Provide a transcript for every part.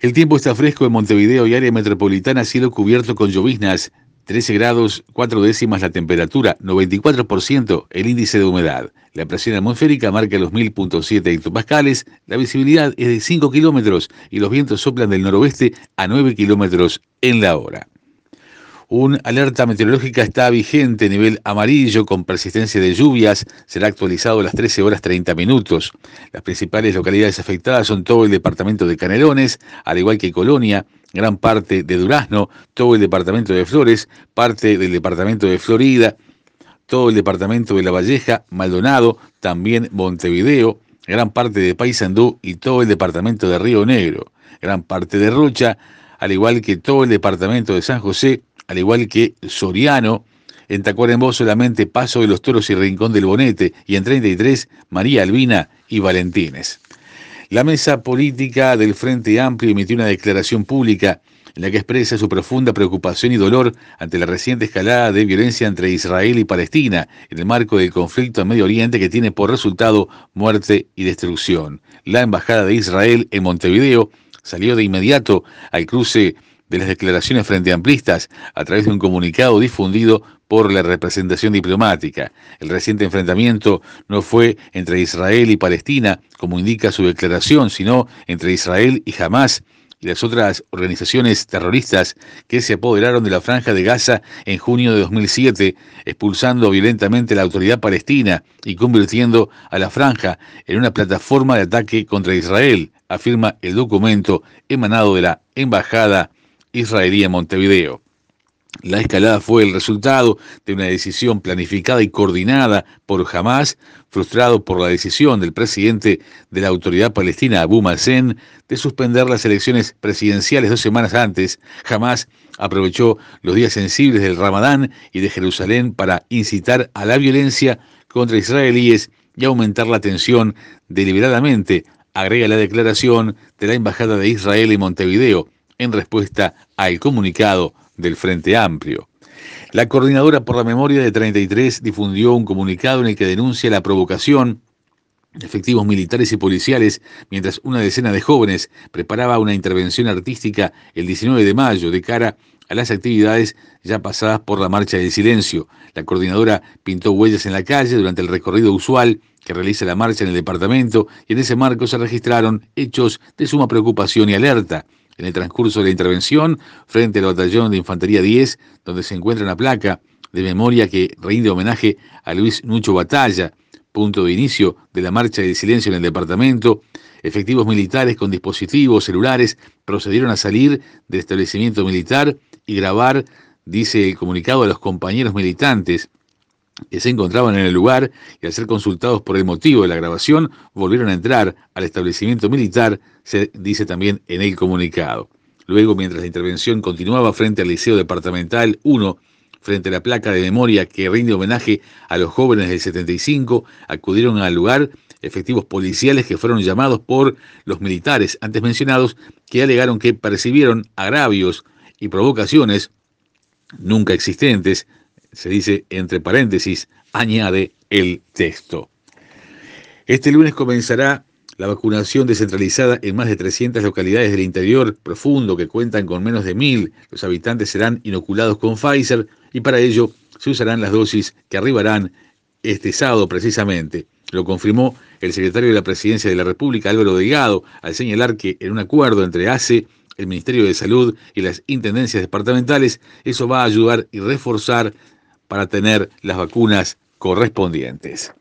El tiempo está fresco en Montevideo y área metropolitana, cielo cubierto con lloviznas, 13 grados 4 décimas la temperatura, 94% el índice de humedad. La presión atmosférica marca los 1000.7 hectopascales, la visibilidad es de 5 kilómetros y los vientos soplan del noroeste a 9 kilómetros en la hora. Un alerta meteorológica está vigente, nivel amarillo, con persistencia de lluvias. Será actualizado a las 13 horas 30 minutos. Las principales localidades afectadas son todo el departamento de Canelones, al igual que Colonia, gran parte de Durazno, todo el departamento de Flores, parte del departamento de Florida, todo el departamento de La Valleja, Maldonado, también Montevideo, gran parte de Paysandú y todo el departamento de Río Negro, gran parte de Rocha, al igual que todo el departamento de San José, al igual que Soriano, en Tacuarembó solamente Paso de los Toros y Rincón del Bonete, y en 33 María Albina y Valentines. La mesa política del Frente Amplio emitió una declaración pública en la que expresa su profunda preocupación y dolor ante la reciente escalada de violencia entre Israel y Palestina en el marco del conflicto en Medio Oriente que tiene por resultado muerte y destrucción. La Embajada de Israel en Montevideo salió de inmediato al cruce de las declaraciones frente amplistas a través de un comunicado difundido por la representación diplomática. El reciente enfrentamiento no fue entre Israel y Palestina, como indica su declaración, sino entre Israel y Hamas y las otras organizaciones terroristas que se apoderaron de la franja de Gaza en junio de 2007, expulsando violentamente a la autoridad palestina y convirtiendo a la franja en una plataforma de ataque contra Israel, afirma el documento emanado de la Embajada israelí en Montevideo. La escalada fue el resultado de una decisión planificada y coordinada por Hamas, frustrado por la decisión del presidente de la autoridad palestina, Abu Mazen, de suspender las elecciones presidenciales dos semanas antes. Hamas aprovechó los días sensibles del Ramadán y de Jerusalén para incitar a la violencia contra israelíes y aumentar la tensión deliberadamente, agrega la declaración de la Embajada de Israel en Montevideo en respuesta al comunicado del Frente Amplio. La coordinadora por la memoria de 33 difundió un comunicado en el que denuncia la provocación de efectivos militares y policiales mientras una decena de jóvenes preparaba una intervención artística el 19 de mayo de cara a las actividades ya pasadas por la Marcha del Silencio. La coordinadora pintó huellas en la calle durante el recorrido usual que realiza la marcha en el departamento y en ese marco se registraron hechos de suma preocupación y alerta en el transcurso de la intervención frente al batallón de Infantería 10, donde se encuentra una placa de memoria que rinde homenaje a Luis Nucho Batalla, punto de inicio de la marcha de silencio en el departamento. Efectivos militares con dispositivos celulares procedieron a salir del establecimiento militar y grabar, dice el comunicado, a los compañeros militantes que se encontraban en el lugar y al ser consultados por el motivo de la grabación volvieron a entrar al establecimiento militar, se dice también en el comunicado. Luego, mientras la intervención continuaba frente al Liceo Departamental 1, frente a la placa de memoria que rinde homenaje a los jóvenes del 75, acudieron al lugar efectivos policiales que fueron llamados por los militares antes mencionados, que alegaron que percibieron agravios y provocaciones nunca existentes se dice entre paréntesis, añade el texto. Este lunes comenzará la vacunación descentralizada en más de 300 localidades del interior profundo que cuentan con menos de mil. Los habitantes serán inoculados con Pfizer y para ello se usarán las dosis que arribarán este sábado precisamente. Lo confirmó el secretario de la Presidencia de la República, Álvaro Delgado, al señalar que en un acuerdo entre ACE, el Ministerio de Salud y las intendencias departamentales, eso va a ayudar y reforzar para tener las vacunas correspondientes.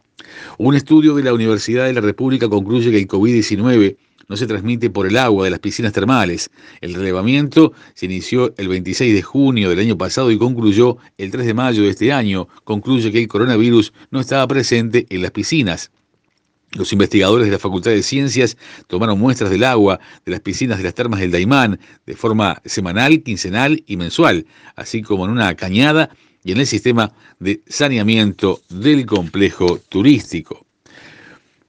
Un estudio de la Universidad de la República concluye que el COVID-19 no se transmite por el agua de las piscinas termales. El relevamiento se inició el 26 de junio del año pasado y concluyó el 3 de mayo de este año. Concluye que el coronavirus no estaba presente en las piscinas. Los investigadores de la Facultad de Ciencias tomaron muestras del agua de las piscinas de las termas del Daimán de forma semanal, quincenal y mensual, así como en una cañada y en el sistema de saneamiento del complejo turístico.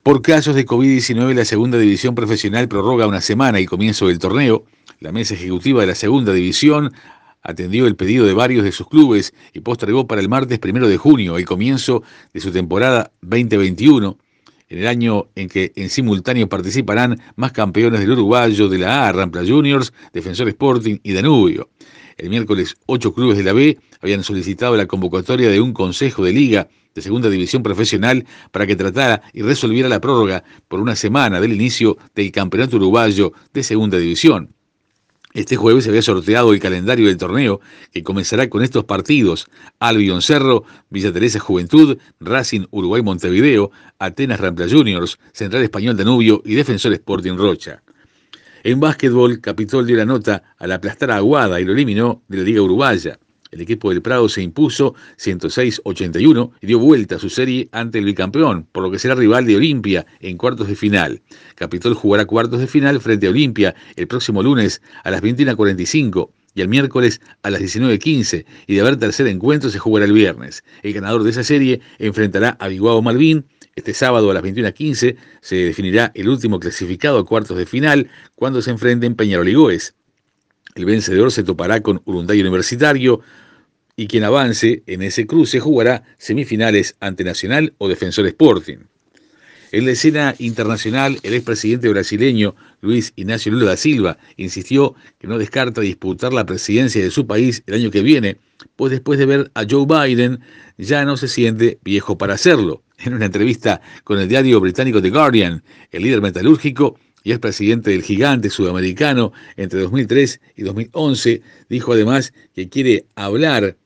Por casos de COVID-19, la segunda división profesional prorroga una semana el comienzo del torneo. La mesa ejecutiva de la segunda división atendió el pedido de varios de sus clubes y postergó para el martes primero de junio el comienzo de su temporada 2021. en el año en que en simultáneo participarán más campeones del uruguayo de la A, Rampla Juniors, Defensor Sporting y Danubio. El miércoles, ocho clubes de la B habían solicitado la convocatoria de un consejo de liga de segunda división profesional para que tratara y resolviera la prórroga por una semana del inicio del campeonato uruguayo de segunda división. Este jueves se había sorteado el calendario del torneo, que comenzará con estos partidos: Albion Cerro, Villa Teresa Juventud, Racing Uruguay Montevideo, Atenas Rampla Juniors, Central Español Danubio y Defensor Sporting Rocha. En básquetbol, Capitol dio la nota al aplastar a Aguada y lo eliminó de la Liga Uruguaya. El equipo del Prado se impuso 106-81 y dio vuelta a su serie ante el bicampeón, por lo que será rival de Olimpia en cuartos de final. Capitol jugará cuartos de final frente a Olimpia el próximo lunes a las 21.45 y el miércoles a las 19.15 y de haber tercer encuentro se jugará el viernes. El ganador de esa serie enfrentará a Biguao Malvin. Este sábado a las 21.15 se definirá el último clasificado a cuartos de final cuando se enfrenten Peñarol y Goes. El vencedor se topará con Urunday Universitario y quien avance en ese cruce jugará semifinales ante Nacional o Defensor Sporting. En la escena internacional, el expresidente brasileño Luis Ignacio Lula da Silva insistió que no descarta disputar la presidencia de su país el año que viene, pues después de ver a Joe Biden ya no se siente viejo para hacerlo. En una entrevista con el diario británico The Guardian, el líder metalúrgico y es presidente del gigante sudamericano entre 2003 y 2011, dijo además que quiere hablar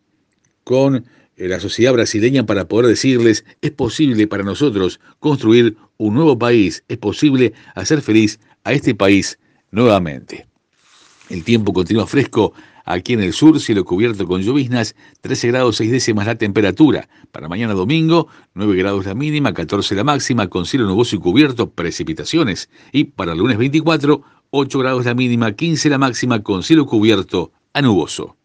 con eh, la sociedad brasileña para poder decirles, es posible para nosotros construir un nuevo país, es posible hacer feliz a este país nuevamente. El tiempo continúa fresco Aquí en el sur, cielo cubierto con lloviznas, 13 grados 6 décimas la temperatura. Para mañana domingo, 9 grados la mínima, 14 la máxima, con cielo nuboso y cubierto, precipitaciones. Y para el lunes 24, 8 grados la mínima, 15 la máxima, con cielo cubierto a nuboso.